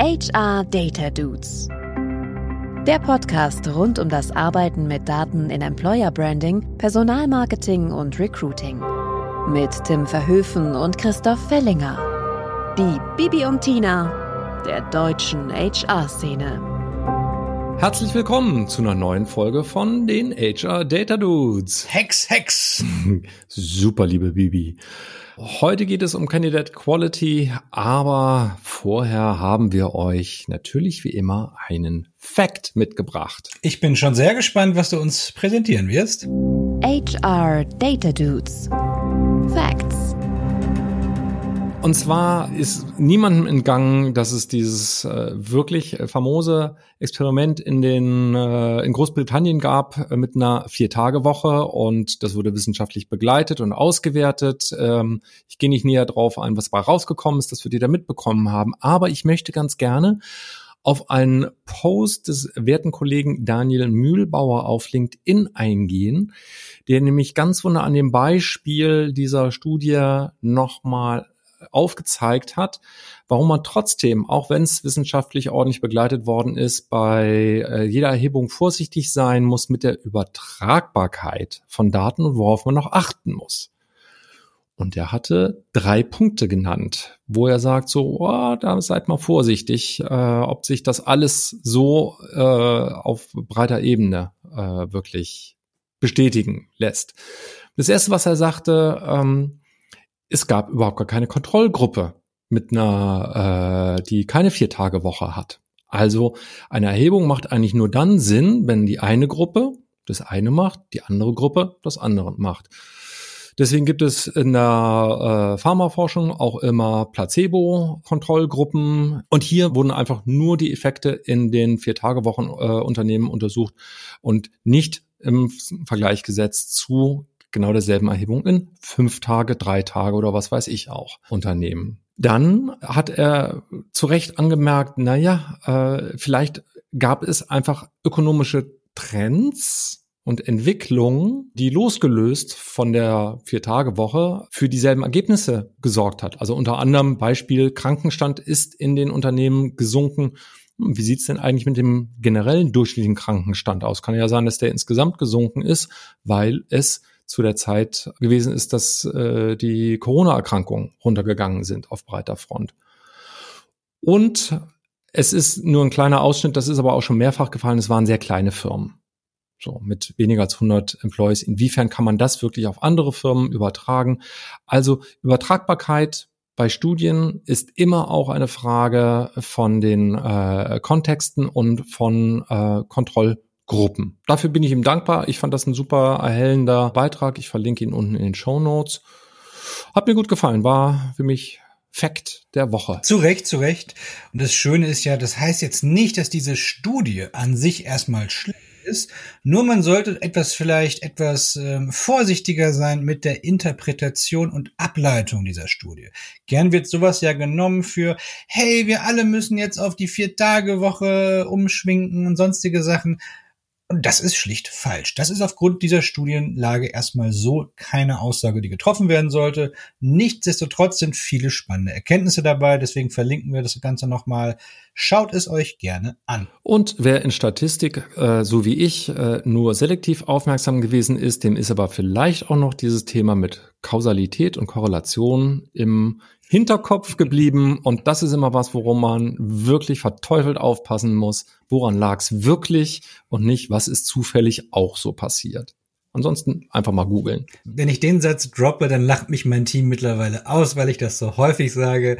HR Data Dudes. Der Podcast rund um das Arbeiten mit Daten in Employer Branding, Personalmarketing und Recruiting. Mit Tim Verhöfen und Christoph Fellinger. Die Bibi und Tina der deutschen HR-Szene. Herzlich willkommen zu einer neuen Folge von den HR Data Dudes. Hex, Hex. Super, liebe Bibi. Heute geht es um Candidate Quality, aber vorher haben wir euch natürlich wie immer einen Fact mitgebracht. Ich bin schon sehr gespannt, was du uns präsentieren wirst. HR Data Dudes. Facts. Und zwar ist niemandem entgangen, dass es dieses äh, wirklich famose Experiment in den äh, in Großbritannien gab äh, mit einer Vier-Tage-Woche und das wurde wissenschaftlich begleitet und ausgewertet. Ähm, ich gehe nicht näher drauf ein, was dabei rausgekommen ist, das wir da mitbekommen haben, aber ich möchte ganz gerne auf einen Post des werten Kollegen Daniel Mühlbauer auf LinkedIn eingehen, der nämlich ganz wunder an dem Beispiel dieser Studie nochmal aufgezeigt hat, warum man trotzdem, auch wenn es wissenschaftlich ordentlich begleitet worden ist, bei äh, jeder Erhebung vorsichtig sein muss mit der Übertragbarkeit von Daten und worauf man noch achten muss. Und er hatte drei Punkte genannt, wo er sagt, so, oh, da seid mal vorsichtig, äh, ob sich das alles so äh, auf breiter Ebene äh, wirklich bestätigen lässt. Das erste, was er sagte, ähm, es gab überhaupt gar keine Kontrollgruppe mit einer, äh, die keine Vier-Tage-Woche hat. Also eine Erhebung macht eigentlich nur dann Sinn, wenn die eine Gruppe das eine macht, die andere Gruppe das andere macht. Deswegen gibt es in der äh, Pharmaforschung auch immer Placebo-Kontrollgruppen. Und hier wurden einfach nur die Effekte in den Vier-Tage-Wochen-Unternehmen äh, untersucht und nicht im Vergleich gesetzt zu genau derselben Erhebung in fünf Tage, drei Tage oder was weiß ich auch Unternehmen. Dann hat er zu Recht angemerkt, na ja, äh, vielleicht gab es einfach ökonomische Trends und Entwicklungen, die losgelöst von der Vier-Tage-Woche für dieselben Ergebnisse gesorgt hat. Also unter anderem Beispiel Krankenstand ist in den Unternehmen gesunken. Wie sieht's denn eigentlich mit dem generellen durchschnittlichen Krankenstand aus? Kann ja sein, dass der insgesamt gesunken ist, weil es zu der Zeit gewesen ist, dass äh, die Corona-Erkrankungen runtergegangen sind auf breiter Front. Und es ist nur ein kleiner Ausschnitt, das ist aber auch schon mehrfach gefallen, es waren sehr kleine Firmen. So, mit weniger als 100 Employees. Inwiefern kann man das wirklich auf andere Firmen übertragen? Also Übertragbarkeit bei Studien ist immer auch eine Frage von den äh, Kontexten und von äh, Kontroll Gruppen. Dafür bin ich ihm dankbar. Ich fand das ein super erhellender Beitrag. Ich verlinke ihn unten in den Show Notes. Hat mir gut gefallen. War für mich Fakt der Woche. Zu Recht, zu Recht. Und das Schöne ist ja, das heißt jetzt nicht, dass diese Studie an sich erstmal schlecht ist. Nur man sollte etwas vielleicht etwas ähm, vorsichtiger sein mit der Interpretation und Ableitung dieser Studie. Gern wird sowas ja genommen für, hey, wir alle müssen jetzt auf die Vier-Tage-Woche umschwinken und sonstige Sachen. Und das ist schlicht falsch. Das ist aufgrund dieser Studienlage erstmal so keine Aussage, die getroffen werden sollte. Nichtsdestotrotz sind viele spannende Erkenntnisse dabei. Deswegen verlinken wir das Ganze nochmal. Schaut es euch gerne an. Und wer in Statistik, äh, so wie ich, äh, nur selektiv aufmerksam gewesen ist, dem ist aber vielleicht auch noch dieses Thema mit Kausalität und Korrelation im Hinterkopf geblieben. Und das ist immer was, worum man wirklich verteufelt aufpassen muss. Woran lag es wirklich und nicht, was ist zufällig auch so passiert. Ansonsten einfach mal googeln. Wenn ich den Satz droppe, dann lacht mich mein Team mittlerweile aus, weil ich das so häufig sage.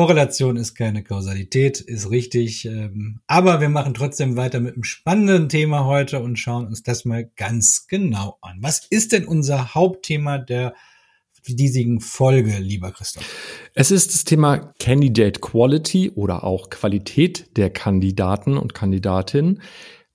Korrelation ist keine Kausalität, ist richtig. Ähm, aber wir machen trotzdem weiter mit einem spannenden Thema heute und schauen uns das mal ganz genau an. Was ist denn unser Hauptthema der diesigen Folge, lieber Christoph? Es ist das Thema Candidate Quality oder auch Qualität der Kandidaten und Kandidatinnen,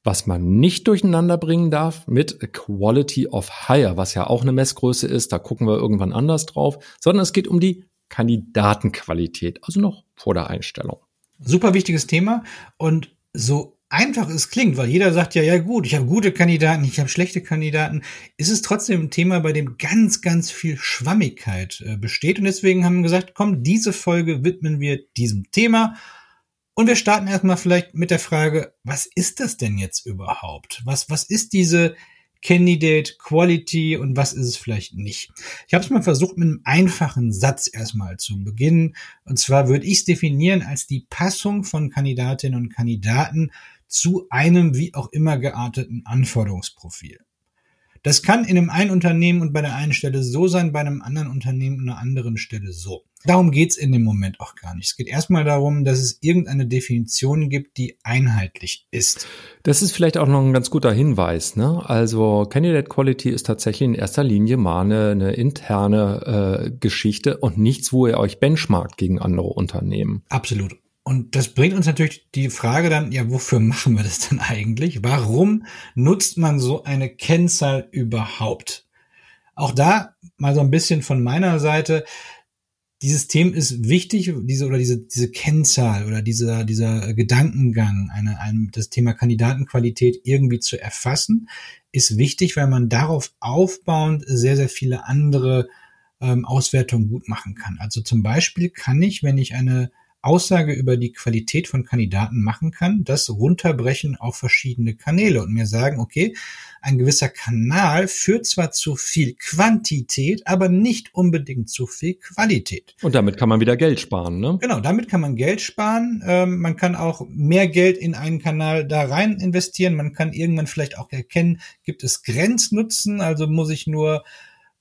was man nicht durcheinander bringen darf mit Quality of Hire, was ja auch eine Messgröße ist, da gucken wir irgendwann anders drauf, sondern es geht um die Kandidatenqualität, also noch vor der Einstellung. Super wichtiges Thema und so einfach es klingt, weil jeder sagt ja, ja gut, ich habe gute Kandidaten, ich habe schlechte Kandidaten, ist es trotzdem ein Thema, bei dem ganz, ganz viel Schwammigkeit äh, besteht. Und deswegen haben wir gesagt, komm, diese Folge widmen wir diesem Thema. Und wir starten erstmal vielleicht mit der Frage, was ist das denn jetzt überhaupt? Was, was ist diese Candidate Quality und was ist es vielleicht nicht? Ich habe es mal versucht, mit einem einfachen Satz erstmal zu beginnen. Und zwar würde ich es definieren als die Passung von Kandidatinnen und Kandidaten zu einem wie auch immer gearteten Anforderungsprofil. Das kann in einem einen Unternehmen und bei der einen Stelle so sein, bei einem anderen Unternehmen und einer anderen Stelle so. Darum geht's in dem Moment auch gar nicht. Es geht erstmal darum, dass es irgendeine Definition gibt, die einheitlich ist. Das ist vielleicht auch noch ein ganz guter Hinweis. Ne? Also Candidate Quality ist tatsächlich in erster Linie mal eine, eine interne äh, Geschichte und nichts, wo ihr euch benchmarkt gegen andere Unternehmen. Absolut. Und das bringt uns natürlich die Frage dann, ja, wofür machen wir das denn eigentlich? Warum nutzt man so eine Kennzahl überhaupt? Auch da mal so ein bisschen von meiner Seite. Dieses Thema ist wichtig, diese oder diese, diese Kennzahl oder dieser, dieser Gedankengang, eine, ein, das Thema Kandidatenqualität irgendwie zu erfassen, ist wichtig, weil man darauf aufbauend sehr, sehr viele andere ähm, Auswertungen gut machen kann. Also zum Beispiel kann ich, wenn ich eine Aussage über die Qualität von Kandidaten machen kann, das runterbrechen auf verschiedene Kanäle und mir sagen, okay, ein gewisser Kanal führt zwar zu viel Quantität, aber nicht unbedingt zu viel Qualität. Und damit kann man wieder Geld sparen, ne? Genau, damit kann man Geld sparen. Ähm, man kann auch mehr Geld in einen Kanal da rein investieren. Man kann irgendwann vielleicht auch erkennen, gibt es Grenznutzen, also muss ich nur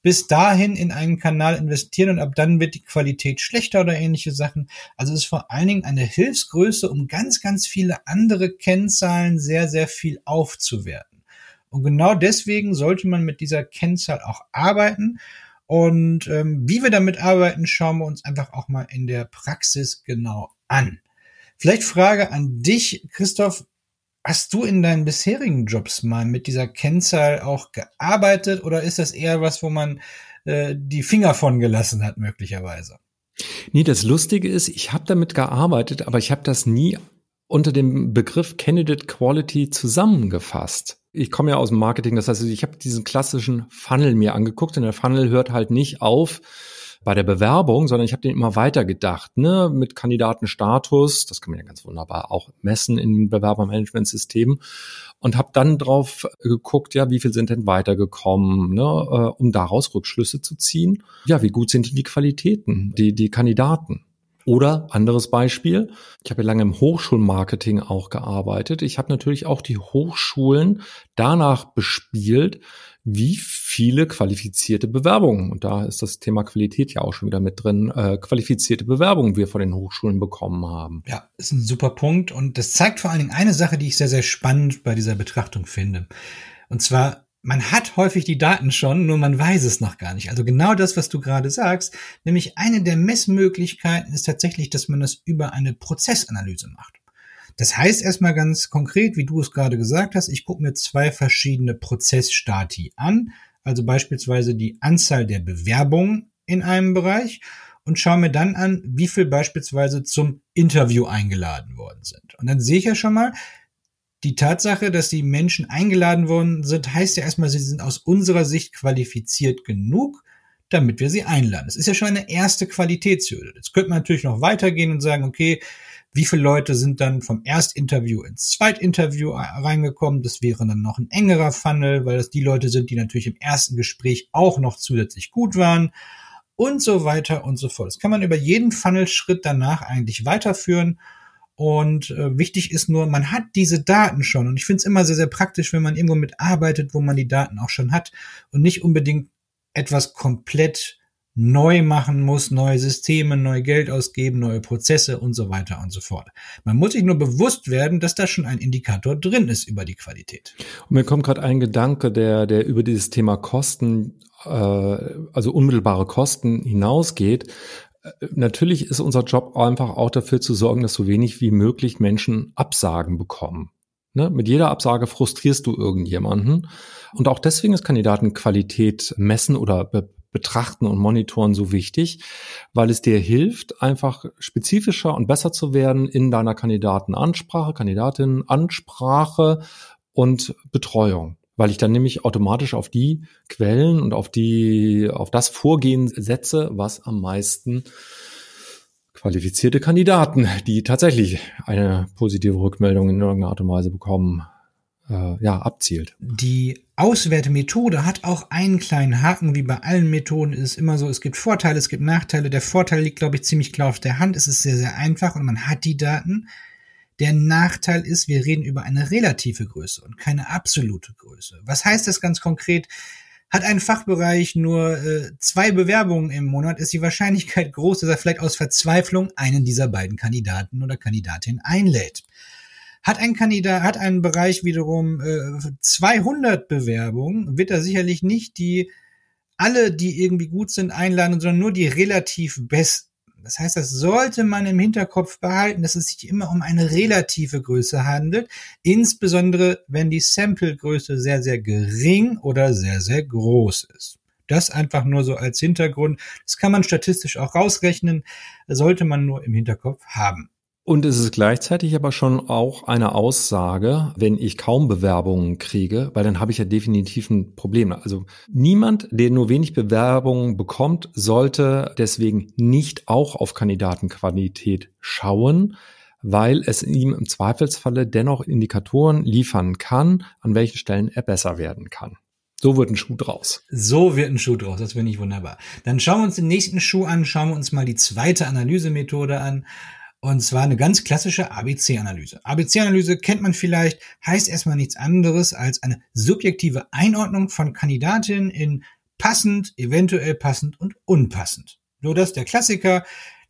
bis dahin in einen Kanal investieren und ab dann wird die Qualität schlechter oder ähnliche Sachen. Also es ist vor allen Dingen eine Hilfsgröße, um ganz, ganz viele andere Kennzahlen sehr, sehr viel aufzuwerten. Und genau deswegen sollte man mit dieser Kennzahl auch arbeiten. Und ähm, wie wir damit arbeiten, schauen wir uns einfach auch mal in der Praxis genau an. Vielleicht Frage an dich, Christoph. Hast du in deinen bisherigen Jobs mal mit dieser Kennzahl auch gearbeitet oder ist das eher was, wo man äh, die Finger von gelassen hat, möglicherweise? Nee, das Lustige ist, ich habe damit gearbeitet, aber ich habe das nie unter dem Begriff Candidate Quality zusammengefasst. Ich komme ja aus dem Marketing, das heißt, ich habe diesen klassischen Funnel mir angeguckt und der Funnel hört halt nicht auf bei der Bewerbung, sondern ich habe den immer weiter gedacht, ne, mit Kandidatenstatus, das kann man ja ganz wunderbar auch messen in den Bewerbermanagementsystemen und habe dann drauf geguckt, ja, wie viel sind denn weitergekommen, ne, äh, um daraus Rückschlüsse zu ziehen. Ja, wie gut sind die Qualitäten, die die Kandidaten? Oder anderes Beispiel, ich habe ja lange im Hochschulmarketing auch gearbeitet. Ich habe natürlich auch die Hochschulen danach bespielt, wie viele qualifizierte Bewerbungen, und da ist das Thema Qualität ja auch schon wieder mit drin, äh, qualifizierte Bewerbungen wir von den Hochschulen bekommen haben. Ja, ist ein super Punkt und das zeigt vor allen Dingen eine Sache, die ich sehr, sehr spannend bei dieser Betrachtung finde. Und zwar, man hat häufig die Daten schon, nur man weiß es noch gar nicht. Also genau das, was du gerade sagst, nämlich eine der Messmöglichkeiten ist tatsächlich, dass man das über eine Prozessanalyse macht. Das heißt erstmal ganz konkret, wie du es gerade gesagt hast, ich gucke mir zwei verschiedene Prozessstati an, also beispielsweise die Anzahl der Bewerbungen in einem Bereich und schaue mir dann an, wie viel beispielsweise zum Interview eingeladen worden sind. Und dann sehe ich ja schon mal, die Tatsache, dass die Menschen eingeladen worden sind, heißt ja erstmal, sie sind aus unserer Sicht qualifiziert genug, damit wir sie einladen. Das ist ja schon eine erste Qualitätshürde. Jetzt könnte man natürlich noch weitergehen und sagen, okay, wie viele Leute sind dann vom Erstinterview ins Zweitinterview reingekommen? Das wäre dann noch ein engerer Funnel, weil das die Leute sind, die natürlich im ersten Gespräch auch noch zusätzlich gut waren und so weiter und so fort. Das kann man über jeden Funnelschritt danach eigentlich weiterführen. Und äh, wichtig ist nur, man hat diese Daten schon. Und ich finde es immer sehr, sehr praktisch, wenn man irgendwo mitarbeitet, wo man die Daten auch schon hat und nicht unbedingt etwas komplett neu machen muss, neue Systeme, neu Geld ausgeben, neue Prozesse und so weiter und so fort. Man muss sich nur bewusst werden, dass da schon ein Indikator drin ist über die Qualität. Und mir kommt gerade ein Gedanke, der, der über dieses Thema Kosten, äh, also unmittelbare Kosten hinausgeht. Natürlich ist unser Job einfach auch dafür zu sorgen, dass so wenig wie möglich Menschen Absagen bekommen. Ne? Mit jeder Absage frustrierst du irgendjemanden. Und auch deswegen ist Kandidatenqualität messen oder be betrachten und monitoren so wichtig, weil es dir hilft, einfach spezifischer und besser zu werden in deiner Kandidatenansprache, Kandidatinnen-Ansprache und Betreuung weil ich dann nämlich automatisch auf die Quellen und auf die, auf das Vorgehen setze, was am meisten qualifizierte Kandidaten, die tatsächlich eine positive Rückmeldung in irgendeiner Art und Weise bekommen, äh, ja, abzielt. Die Auswertemethode hat auch einen kleinen Haken, wie bei allen Methoden ist es immer so, es gibt Vorteile, es gibt Nachteile. Der Vorteil liegt, glaube ich, ziemlich klar auf der Hand. Es ist sehr, sehr einfach und man hat die Daten. Der Nachteil ist, wir reden über eine relative Größe und keine absolute Größe. Was heißt das ganz konkret? Hat ein Fachbereich nur äh, zwei Bewerbungen im Monat, ist die Wahrscheinlichkeit groß, dass er vielleicht aus Verzweiflung einen dieser beiden Kandidaten oder Kandidatin einlädt. Hat ein Kandidat, hat ein Bereich wiederum äh, 200 Bewerbungen, wird er sicherlich nicht die alle, die irgendwie gut sind, einladen, sondern nur die relativ besten. Das heißt, das sollte man im Hinterkopf behalten, dass es sich immer um eine relative Größe handelt, insbesondere wenn die Sample-Größe sehr, sehr gering oder sehr, sehr groß ist. Das einfach nur so als Hintergrund. Das kann man statistisch auch rausrechnen, sollte man nur im Hinterkopf haben. Und es ist gleichzeitig aber schon auch eine Aussage, wenn ich kaum Bewerbungen kriege, weil dann habe ich ja definitiv ein Problem. Also niemand, der nur wenig Bewerbungen bekommt, sollte deswegen nicht auch auf Kandidatenqualität schauen, weil es ihm im Zweifelsfalle dennoch Indikatoren liefern kann, an welchen Stellen er besser werden kann. So wird ein Schuh draus. So wird ein Schuh draus. Das finde ich wunderbar. Dann schauen wir uns den nächsten Schuh an, schauen wir uns mal die zweite Analysemethode an. Und zwar eine ganz klassische ABC-Analyse. ABC-Analyse kennt man vielleicht, heißt erstmal nichts anderes als eine subjektive Einordnung von Kandidatinnen in passend, eventuell passend und unpassend. Nur das der Klassiker.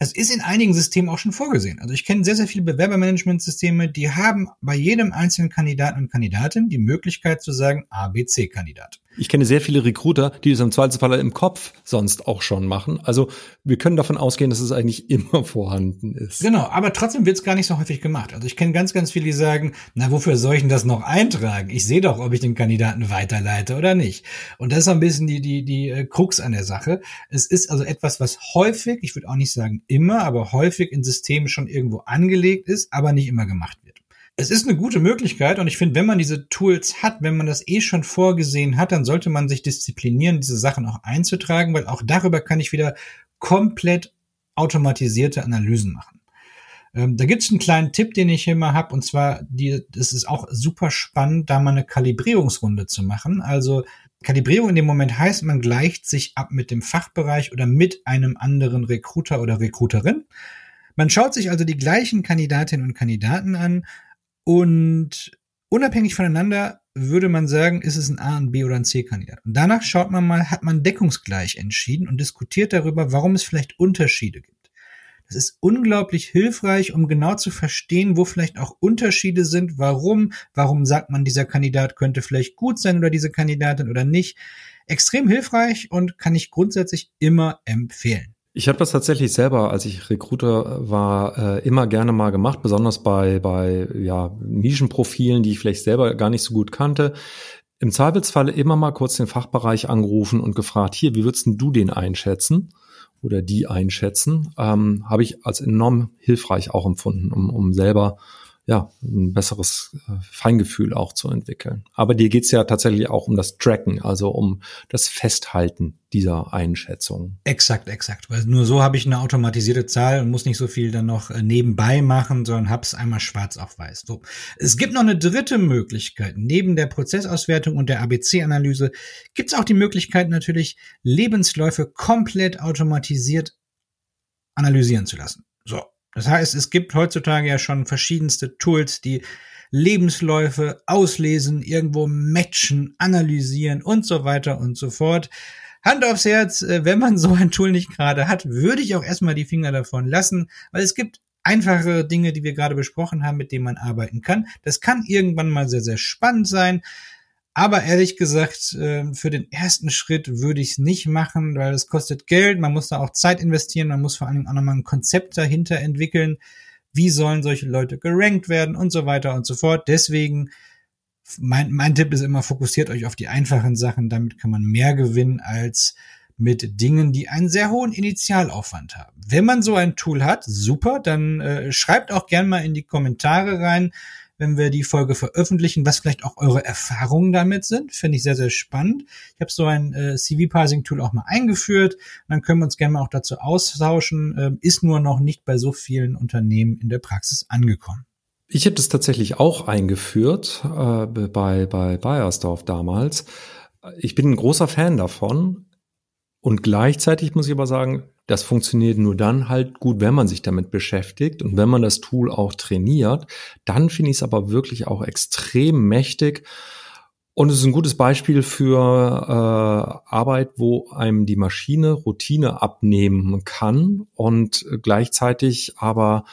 Das ist in einigen Systemen auch schon vorgesehen. Also ich kenne sehr, sehr viele Bewerbermanagementsysteme, die haben bei jedem einzelnen Kandidaten und Kandidatin die Möglichkeit zu sagen ABC-Kandidat. Ich kenne sehr viele Recruiter, die das im Zweifelsfall im Kopf sonst auch schon machen. Also wir können davon ausgehen, dass es eigentlich immer vorhanden ist. Genau, aber trotzdem wird es gar nicht so häufig gemacht. Also ich kenne ganz, ganz viele, die sagen, na, wofür soll ich denn das noch eintragen? Ich sehe doch, ob ich den Kandidaten weiterleite oder nicht. Und das ist so ein bisschen die, die, die äh, Krux an der Sache. Es ist also etwas, was häufig, ich würde auch nicht sagen immer, aber häufig in Systemen schon irgendwo angelegt ist, aber nicht immer gemacht wird es ist eine gute Möglichkeit und ich finde, wenn man diese Tools hat, wenn man das eh schon vorgesehen hat, dann sollte man sich disziplinieren, diese Sachen auch einzutragen, weil auch darüber kann ich wieder komplett automatisierte Analysen machen. Ähm, da gibt es einen kleinen Tipp, den ich immer habe, und zwar, die, das ist auch super spannend, da mal eine Kalibrierungsrunde zu machen. Also Kalibrierung in dem Moment heißt, man gleicht sich ab mit dem Fachbereich oder mit einem anderen Recruiter oder Recruiterin. Man schaut sich also die gleichen Kandidatinnen und Kandidaten an und unabhängig voneinander würde man sagen, ist es ein A, ein B oder ein C-Kandidat. Und danach schaut man mal, hat man deckungsgleich entschieden und diskutiert darüber, warum es vielleicht Unterschiede gibt. Das ist unglaublich hilfreich, um genau zu verstehen, wo vielleicht auch Unterschiede sind, warum, warum sagt man, dieser Kandidat könnte vielleicht gut sein oder diese Kandidatin oder nicht. Extrem hilfreich und kann ich grundsätzlich immer empfehlen. Ich habe das tatsächlich selber, als ich Recruiter war, äh, immer gerne mal gemacht, besonders bei, bei ja, Nischenprofilen, die ich vielleicht selber gar nicht so gut kannte. Im Zweifelsfalle immer mal kurz den Fachbereich angerufen und gefragt, hier, wie würdest du den einschätzen oder die einschätzen? Ähm, habe ich als enorm hilfreich auch empfunden, um, um selber ja, ein besseres äh, Feingefühl auch zu entwickeln. Aber dir geht's ja tatsächlich auch um das Tracken, also um das Festhalten dieser Einschätzung. Exakt, exakt. Weil nur so habe ich eine automatisierte Zahl und muss nicht so viel dann noch äh, nebenbei machen, sondern hab's einmal schwarz auf weiß. So. Es gibt noch eine dritte Möglichkeit. Neben der Prozessauswertung und der ABC-Analyse gibt's auch die Möglichkeit natürlich, Lebensläufe komplett automatisiert analysieren zu lassen. So. Das heißt, es gibt heutzutage ja schon verschiedenste Tools, die Lebensläufe auslesen, irgendwo matchen, analysieren und so weiter und so fort. Hand aufs Herz, äh, wenn man so ein Tool nicht gerade hat, würde ich auch erstmal die Finger davon lassen, weil es gibt einfache Dinge, die wir gerade besprochen haben, mit denen man arbeiten kann. Das kann irgendwann mal sehr, sehr spannend sein. Aber ehrlich gesagt, ähm, für den ersten Schritt würde ich es nicht machen, weil es kostet Geld, man muss da auch Zeit investieren, man muss vor allen Dingen auch nochmal ein Konzept dahinter entwickeln. Wie sollen solche Leute gerankt werden und so weiter und so fort. Deswegen, mein, mein Tipp ist immer, fokussiert euch auf die einfachen Sachen. Damit kann man mehr gewinnen als mit Dingen, die einen sehr hohen Initialaufwand haben. Wenn man so ein Tool hat, super, dann äh, schreibt auch gern mal in die Kommentare rein, wenn wir die Folge veröffentlichen, was vielleicht auch eure Erfahrungen damit sind. Finde ich sehr, sehr spannend. Ich habe so ein äh, CV-Parsing-Tool auch mal eingeführt. Dann können wir uns gerne mal auch dazu austauschen. Ähm, ist nur noch nicht bei so vielen Unternehmen in der Praxis angekommen. Ich habe das tatsächlich auch eingeführt äh, bei, bei Bayersdorf damals. Ich bin ein großer Fan davon. Und gleichzeitig muss ich aber sagen, das funktioniert nur dann halt gut, wenn man sich damit beschäftigt und wenn man das Tool auch trainiert. Dann finde ich es aber wirklich auch extrem mächtig. Und es ist ein gutes Beispiel für äh, Arbeit, wo einem die Maschine Routine abnehmen kann und gleichzeitig aber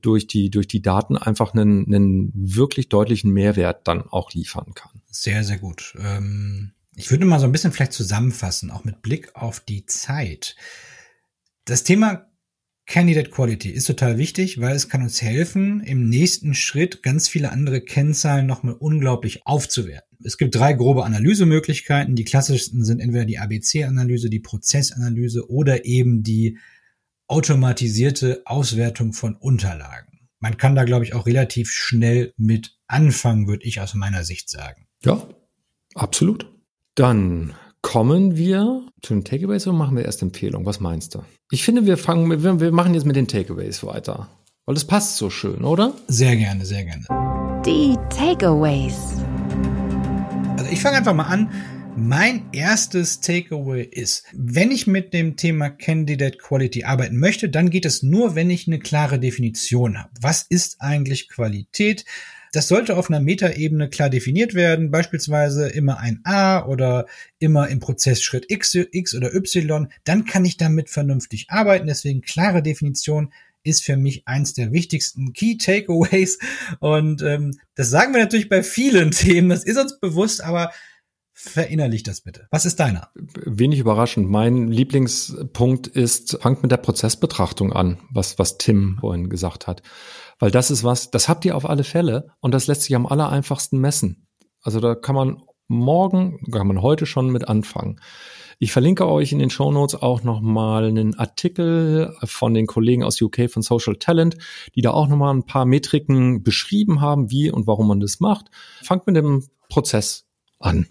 durch die, durch die Daten einfach einen, einen wirklich deutlichen Mehrwert dann auch liefern kann. Sehr, sehr gut. Ähm, ich würde mal so ein bisschen vielleicht zusammenfassen, auch mit Blick auf die Zeit. Das Thema Candidate Quality ist total wichtig, weil es kann uns helfen, im nächsten Schritt ganz viele andere Kennzahlen nochmal unglaublich aufzuwerten. Es gibt drei grobe Analysemöglichkeiten. Die klassischsten sind entweder die ABC-Analyse, die Prozessanalyse oder eben die automatisierte Auswertung von Unterlagen. Man kann da, glaube ich, auch relativ schnell mit anfangen, würde ich aus meiner Sicht sagen. Ja, absolut. Dann kommen wir zu den Takeaways oder machen wir erst Empfehlungen? Was meinst du? Ich finde, wir fangen, wir, wir machen jetzt mit den Takeaways weiter. Weil das passt so schön, oder? Sehr gerne, sehr gerne. Die Takeaways. Also ich fange einfach mal an mein erstes Takeaway ist, wenn ich mit dem Thema Candidate Quality arbeiten möchte, dann geht es nur, wenn ich eine klare Definition habe. Was ist eigentlich Qualität? Das sollte auf einer Metaebene klar definiert werden, beispielsweise immer ein A oder immer im Prozessschritt X, X oder Y. Dann kann ich damit vernünftig arbeiten. Deswegen klare Definition ist für mich eins der wichtigsten Key Takeaways. Und ähm, das sagen wir natürlich bei vielen Themen. Das ist uns bewusst, aber Verinnerlich das bitte. Was ist deiner? Wenig überraschend. Mein Lieblingspunkt ist, fangt mit der Prozessbetrachtung an, was, was Tim vorhin gesagt hat. Weil das ist was, das habt ihr auf alle Fälle und das lässt sich am aller einfachsten messen. Also da kann man morgen, kann man heute schon mit anfangen. Ich verlinke euch in den Show Notes auch nochmal einen Artikel von den Kollegen aus UK von Social Talent, die da auch nochmal ein paar Metriken beschrieben haben, wie und warum man das macht. Fangt mit dem Prozess an.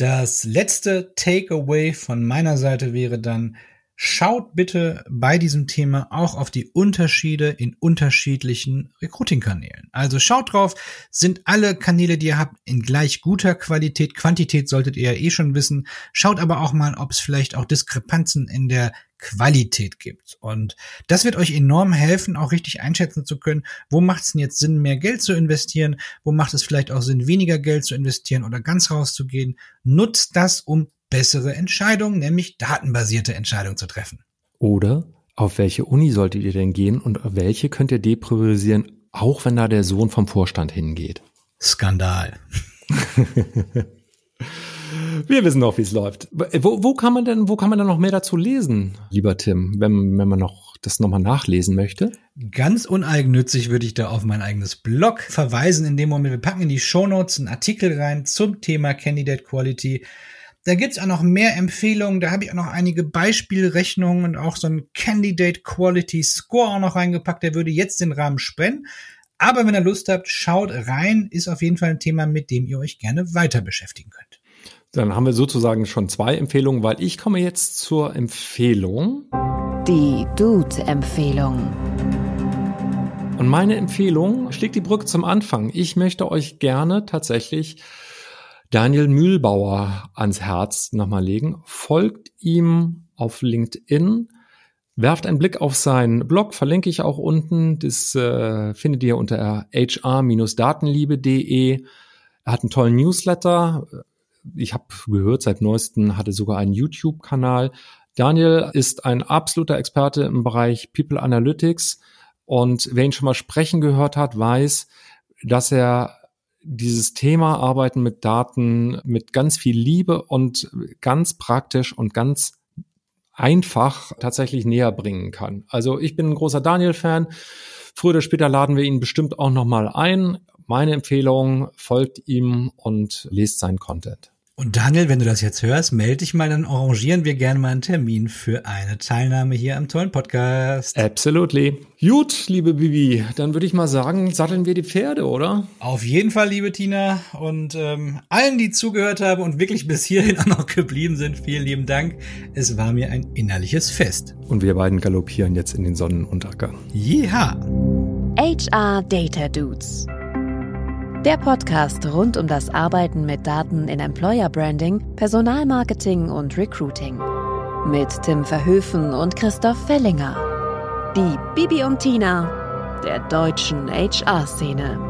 Das letzte Takeaway von meiner Seite wäre dann, schaut bitte bei diesem Thema auch auf die Unterschiede in unterschiedlichen Recruiting-Kanälen. Also schaut drauf, sind alle Kanäle, die ihr habt, in gleich guter Qualität. Quantität solltet ihr ja eh schon wissen. Schaut aber auch mal, ob es vielleicht auch Diskrepanzen in der Qualität gibt. Und das wird euch enorm helfen, auch richtig einschätzen zu können, wo macht es denn jetzt Sinn, mehr Geld zu investieren, wo macht es vielleicht auch Sinn, weniger Geld zu investieren oder ganz rauszugehen. Nutzt das, um bessere Entscheidungen, nämlich datenbasierte Entscheidungen zu treffen. Oder auf welche Uni solltet ihr denn gehen und auf welche könnt ihr depriorisieren, auch wenn da der Sohn vom Vorstand hingeht? Skandal. Wir wissen auch, wie es läuft. Wo, wo kann man denn, wo kann man denn noch mehr dazu lesen, lieber Tim, wenn, wenn man noch das nochmal nachlesen möchte? Ganz uneigennützig würde ich da auf mein eigenes Blog verweisen. In dem Moment, wir packen in die Show Notes einen Artikel rein zum Thema Candidate Quality. Da gibt's auch noch mehr Empfehlungen. Da habe ich auch noch einige Beispielrechnungen und auch so ein Candidate Quality Score auch noch reingepackt. Der würde jetzt den Rahmen sprengen. Aber wenn ihr Lust habt, schaut rein. Ist auf jeden Fall ein Thema, mit dem ihr euch gerne weiter beschäftigen könnt. Dann haben wir sozusagen schon zwei Empfehlungen, weil ich komme jetzt zur Empfehlung. Die Dude-Empfehlung. Und meine Empfehlung schlägt die Brücke zum Anfang. Ich möchte euch gerne tatsächlich Daniel Mühlbauer ans Herz nochmal legen. Folgt ihm auf LinkedIn. Werft einen Blick auf seinen Blog, verlinke ich auch unten. Das äh, findet ihr unter hr-datenliebe.de. Er hat einen tollen Newsletter, ich habe gehört, seit neuestem hatte sogar einen YouTube-Kanal. Daniel ist ein absoluter Experte im Bereich People Analytics und wer ihn schon mal sprechen gehört hat, weiß, dass er dieses Thema Arbeiten mit Daten mit ganz viel Liebe und ganz praktisch und ganz einfach tatsächlich näher bringen kann. Also ich bin ein großer Daniel-Fan. Früher oder später laden wir ihn bestimmt auch nochmal ein. Meine Empfehlung, folgt ihm und lest seinen Content. Und Daniel, wenn du das jetzt hörst, melde dich mal, dann arrangieren wir gerne mal einen Termin für eine Teilnahme hier am tollen Podcast. Absolutely. Gut, liebe Bibi, dann würde ich mal sagen, satteln wir die Pferde, oder? Auf jeden Fall, liebe Tina. Und ähm, allen, die zugehört haben und wirklich bis hierhin auch noch geblieben sind, vielen lieben Dank. Es war mir ein innerliches Fest. Und wir beiden galoppieren jetzt in den Sonnenuntergang. Jeha! HR Data Dudes. Der Podcast rund um das Arbeiten mit Daten in Employer Branding, Personalmarketing und Recruiting. Mit Tim Verhöfen und Christoph Fellinger. Die Bibi und Tina der deutschen HR-Szene.